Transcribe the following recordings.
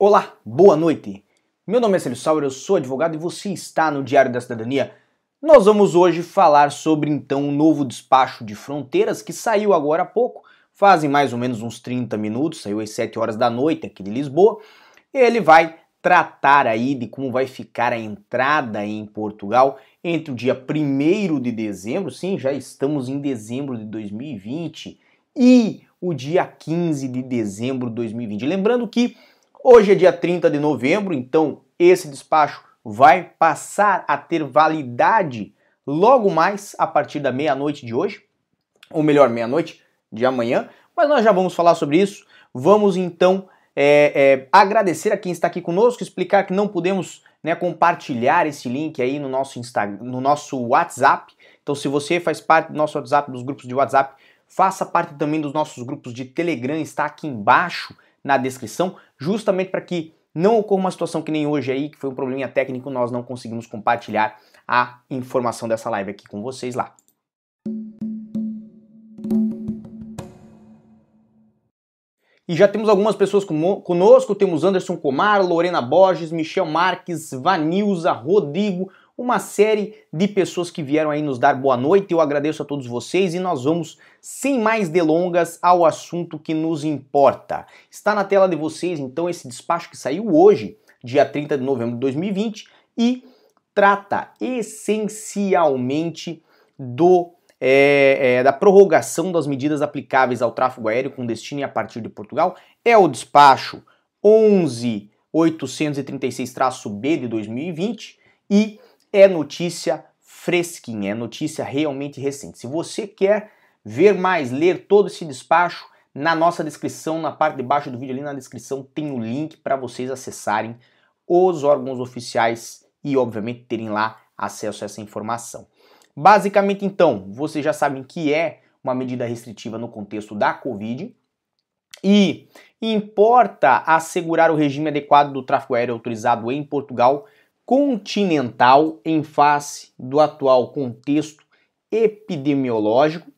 Olá, boa noite. Meu nome é Célio Sauer, eu sou advogado e você está no Diário da Cidadania. Nós vamos hoje falar sobre então um novo despacho de fronteiras que saiu agora há pouco, fazem mais ou menos uns 30 minutos, saiu às 7 horas da noite aqui de Lisboa. Ele vai tratar aí de como vai ficar a entrada em Portugal entre o dia 1 de dezembro, sim, já estamos em dezembro de 2020, e o dia 15 de dezembro de 2020. Lembrando que hoje é dia 30 de novembro, então esse despacho vai passar a ter validade logo mais a partir da meia-noite de hoje, ou melhor, meia-noite de amanhã, mas nós já vamos falar sobre isso. Vamos então é, é, agradecer a quem está aqui conosco, explicar que não podemos né, compartilhar esse link aí no nosso Instagram, no nosso WhatsApp. Então, se você faz parte do nosso WhatsApp, dos grupos de WhatsApp, faça parte também dos nossos grupos de Telegram, está aqui embaixo na descrição, justamente para que não ocorra uma situação que nem hoje aí, que foi um probleminha técnico, nós não conseguimos compartilhar a informação dessa live aqui com vocês lá. E já temos algumas pessoas conosco, temos Anderson Comar, Lorena Borges, Michel Marques, Vanilza, Rodrigo, uma série de pessoas que vieram aí nos dar boa noite. Eu agradeço a todos vocês e nós vamos, sem mais delongas, ao assunto que nos importa. Está na tela de vocês, então, esse despacho que saiu hoje, dia 30 de novembro de 2020, e trata essencialmente do é, é, da prorrogação das medidas aplicáveis ao tráfego aéreo com destino a partir de Portugal é o despacho 11836-B de 2020 e é notícia fresquinha, é notícia realmente recente. Se você quer ver mais, ler todo esse despacho, na nossa descrição, na parte de baixo do vídeo ali na descrição, tem o link para vocês acessarem os órgãos oficiais e, obviamente, terem lá acesso a essa informação. Basicamente, então, vocês já sabem que é uma medida restritiva no contexto da Covid e importa assegurar o regime adequado do tráfego aéreo autorizado em Portugal continental em face do atual contexto epidemiológico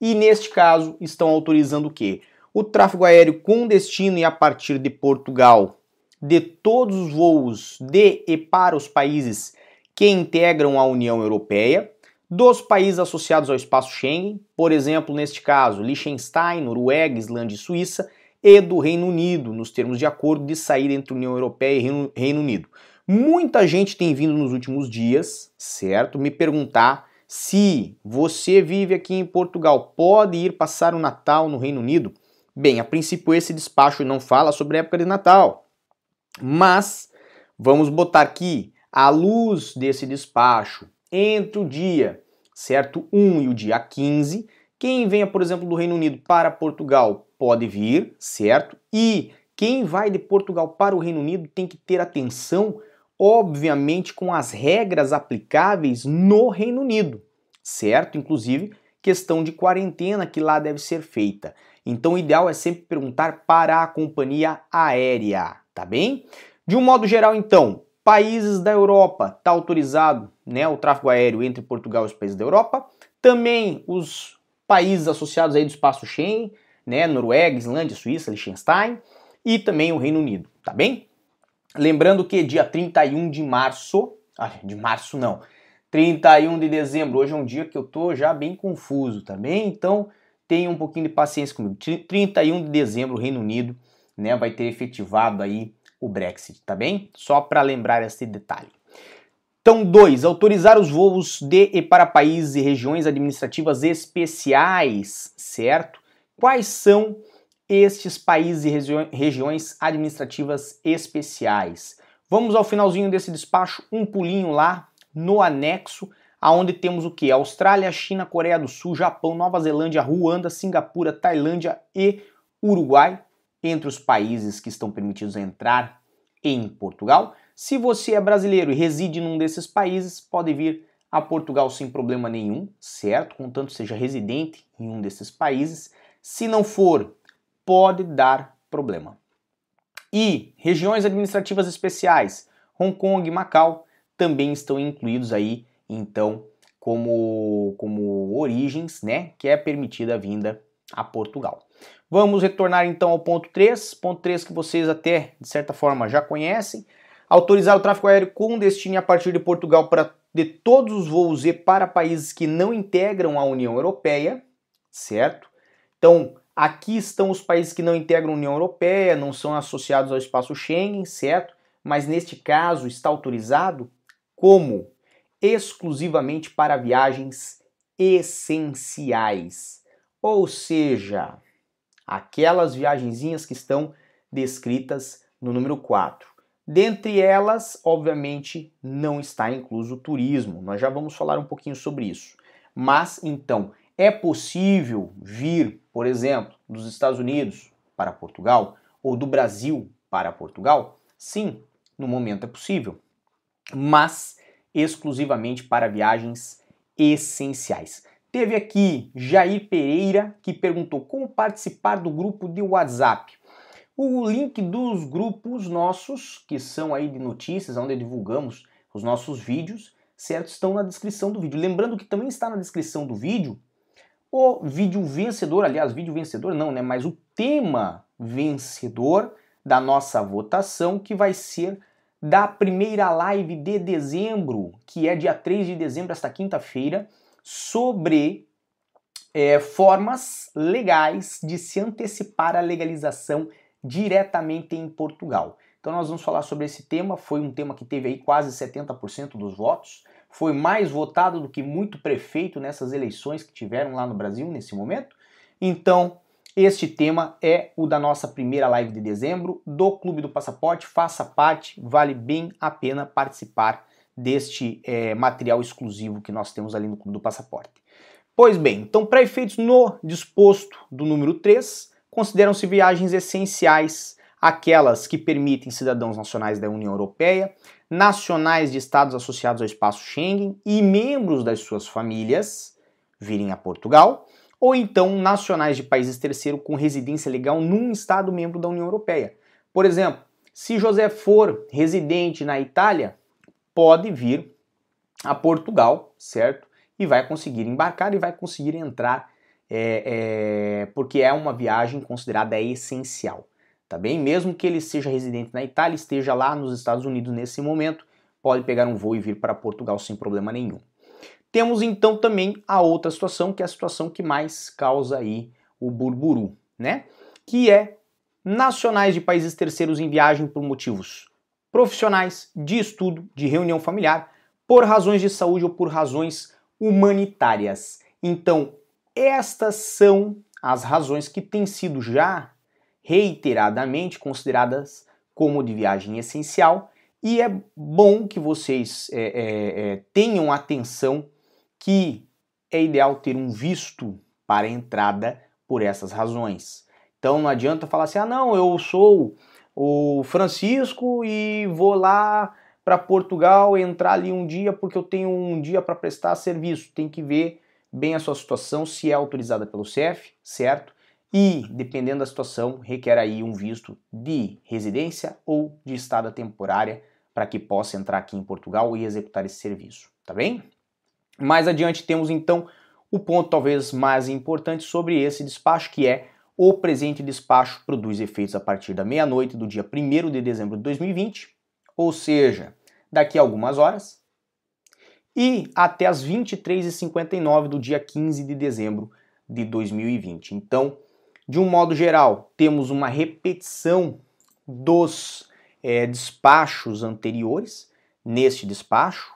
e neste caso estão autorizando o quê? O tráfego aéreo com destino e a partir de Portugal de todos os voos de e para os países que integram a União Europeia dos países associados ao espaço Schengen, por exemplo, neste caso, Liechtenstein, Noruega, Islândia e Suíça, e do Reino Unido, nos termos de acordo de saída entre União Europeia e Reino Unido. Muita gente tem vindo nos últimos dias, certo, me perguntar se você vive aqui em Portugal, pode ir passar o Natal no Reino Unido? Bem, a princípio esse despacho não fala sobre a época de Natal, mas vamos botar aqui, à luz desse despacho, entre o dia certo 1 e o dia 15. Quem venha, por exemplo, do Reino Unido para Portugal pode vir, certo? E quem vai de Portugal para o Reino Unido tem que ter atenção, obviamente, com as regras aplicáveis no Reino Unido, certo? Inclusive, questão de quarentena que lá deve ser feita. Então, o ideal é sempre perguntar para a companhia aérea, tá bem? De um modo geral, então, países da Europa, está autorizado né, o tráfego aéreo entre Portugal e os países da Europa. Também os países associados aí do espaço Schengen, né, Noruega, Islândia, Suíça, Liechtenstein e também o Reino Unido, tá bem? Lembrando que dia 31 de março, ah, de março não, 31 de dezembro, hoje é um dia que eu tô já bem confuso, bem? Então tenha um pouquinho de paciência comigo. 31 de dezembro, o Reino Unido, né, vai ter efetivado aí o Brexit, tá bem? Só para lembrar esse detalhe. Então, dois, autorizar os voos de e para países e regiões administrativas especiais, certo? Quais são estes países e regiões administrativas especiais? Vamos ao finalzinho desse despacho, um pulinho lá no anexo, aonde temos o que? Austrália, China, Coreia do Sul, Japão, Nova Zelândia, Ruanda, Singapura, Tailândia e Uruguai, entre os países que estão permitidos entrar em Portugal. Se você é brasileiro e reside num desses países, pode vir a Portugal sem problema nenhum, certo? Contanto seja residente em um desses países. Se não for, pode dar problema. E regiões administrativas especiais, Hong Kong e Macau, também estão incluídos aí, então, como, como origens, né? Que é permitida a vinda a Portugal. Vamos retornar então ao ponto 3, ponto 3 que vocês até de certa forma já conhecem. Autorizar o tráfego aéreo com destino a partir de Portugal para de todos os voos e para países que não integram a União Europeia, certo? Então, aqui estão os países que não integram a União Europeia, não são associados ao espaço Schengen, certo? Mas neste caso está autorizado como exclusivamente para viagens essenciais, ou seja, aquelas viagenzinhas que estão descritas no número 4. Dentre elas, obviamente, não está incluso o turismo. Nós já vamos falar um pouquinho sobre isso. Mas então, é possível vir, por exemplo, dos Estados Unidos para Portugal ou do Brasil para Portugal? Sim, no momento é possível. Mas exclusivamente para viagens essenciais. Teve aqui Jair Pereira que perguntou como participar do grupo de WhatsApp. O link dos grupos nossos, que são aí de notícias, onde divulgamos os nossos vídeos, certo? Estão na descrição do vídeo. Lembrando que também está na descrição do vídeo o vídeo vencedor, aliás, vídeo vencedor não, né? Mas o tema vencedor da nossa votação, que vai ser da primeira live de dezembro, que é dia 3 de dezembro, esta quinta-feira, sobre é, formas legais de se antecipar a legalização diretamente em Portugal. Então nós vamos falar sobre esse tema, foi um tema que teve aí quase 70% dos votos, foi mais votado do que muito prefeito nessas eleições que tiveram lá no Brasil nesse momento. Então, este tema é o da nossa primeira live de dezembro do Clube do Passaporte. Faça parte, vale bem a pena participar deste é, material exclusivo que nós temos ali no Clube do Passaporte. Pois bem, então, para efeitos no disposto do número 3, consideram-se viagens essenciais aquelas que permitem cidadãos nacionais da União Europeia, nacionais de estados associados ao espaço Schengen e membros das suas famílias virem a Portugal, ou então nacionais de países terceiros com residência legal num estado membro da União Europeia. Por exemplo, se José for residente na Itália, pode vir a Portugal, certo? E vai conseguir embarcar e vai conseguir entrar é, é, porque é uma viagem considerada essencial, tá bem? Mesmo que ele seja residente na Itália, esteja lá nos Estados Unidos nesse momento, pode pegar um voo e vir para Portugal sem problema nenhum. Temos então também a outra situação, que é a situação que mais causa aí o burburu, né? Que é nacionais de países terceiros em viagem por motivos profissionais, de estudo, de reunião familiar, por razões de saúde ou por razões humanitárias. Então, estas são as razões que têm sido já reiteradamente consideradas como de viagem essencial e é bom que vocês é, é, é, tenham atenção que é ideal ter um visto para entrada por essas razões. Então não adianta falar assim, ah não, eu sou o Francisco e vou lá para Portugal entrar ali um dia porque eu tenho um dia para prestar serviço. Tem que ver bem a sua situação, se é autorizada pelo CEF, certo? E, dependendo da situação, requer aí um visto de residência ou de estada temporária para que possa entrar aqui em Portugal e executar esse serviço, tá bem? Mais adiante temos então o ponto talvez mais importante sobre esse despacho, que é o presente despacho produz efeitos a partir da meia-noite do dia 1 de dezembro de 2020, ou seja, daqui a algumas horas, e até as 23h59 do dia 15 de dezembro de 2020. Então, de um modo geral, temos uma repetição dos é, despachos anteriores neste despacho.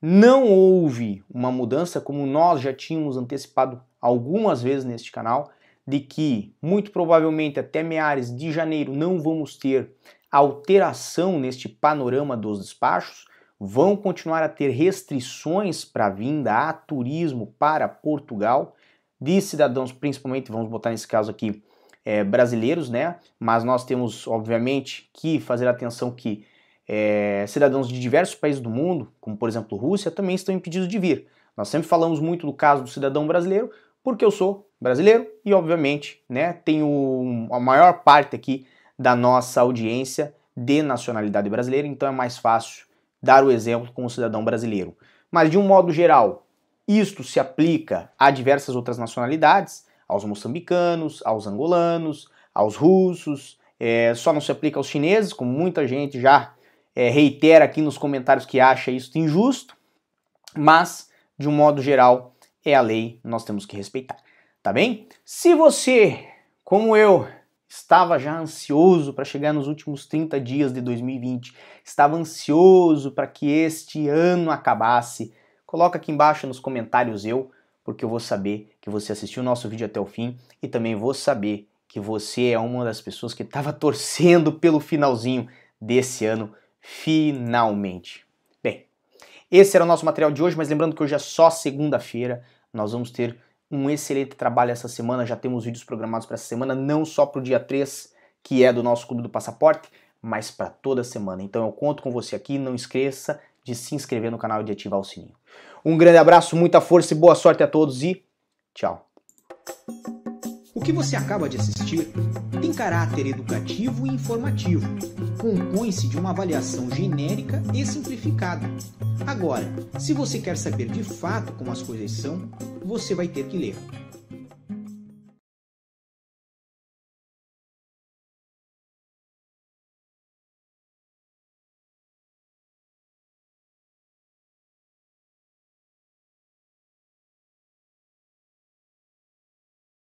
Não houve uma mudança, como nós já tínhamos antecipado algumas vezes neste canal, de que muito provavelmente até meados de janeiro não vamos ter alteração neste panorama dos despachos vão continuar a ter restrições para vinda a turismo para Portugal de cidadãos, principalmente, vamos botar nesse caso aqui, é, brasileiros, né? Mas nós temos, obviamente, que fazer atenção que é, cidadãos de diversos países do mundo, como por exemplo Rússia, também estão impedidos de vir. Nós sempre falamos muito do caso do cidadão brasileiro, porque eu sou brasileiro e, obviamente, né, tenho a maior parte aqui da nossa audiência de nacionalidade brasileira, então é mais fácil dar o exemplo com o cidadão brasileiro. Mas de um modo geral, isto se aplica a diversas outras nacionalidades, aos moçambicanos, aos angolanos, aos russos, é, só não se aplica aos chineses, como muita gente já é, reitera aqui nos comentários que acha isso injusto, mas de um modo geral é a lei, nós temos que respeitar, tá bem? Se você, como eu, estava já ansioso para chegar nos últimos 30 dias de 2020, estava ansioso para que este ano acabasse, coloca aqui embaixo nos comentários eu, porque eu vou saber que você assistiu o nosso vídeo até o fim e também vou saber que você é uma das pessoas que estava torcendo pelo finalzinho desse ano, finalmente. Bem, esse era o nosso material de hoje, mas lembrando que hoje é só segunda-feira, nós vamos ter um excelente trabalho essa semana, já temos vídeos programados para essa semana, não só para o dia 3, que é do nosso Clube do Passaporte, mas para toda semana. Então eu conto com você aqui, não esqueça de se inscrever no canal e de ativar o sininho. Um grande abraço, muita força e boa sorte a todos e tchau! O que você acaba de assistir tem caráter educativo e informativo. Compõe-se de uma avaliação genérica e simplificada. Agora, se você quer saber de fato como as coisas são, você vai ter que ler.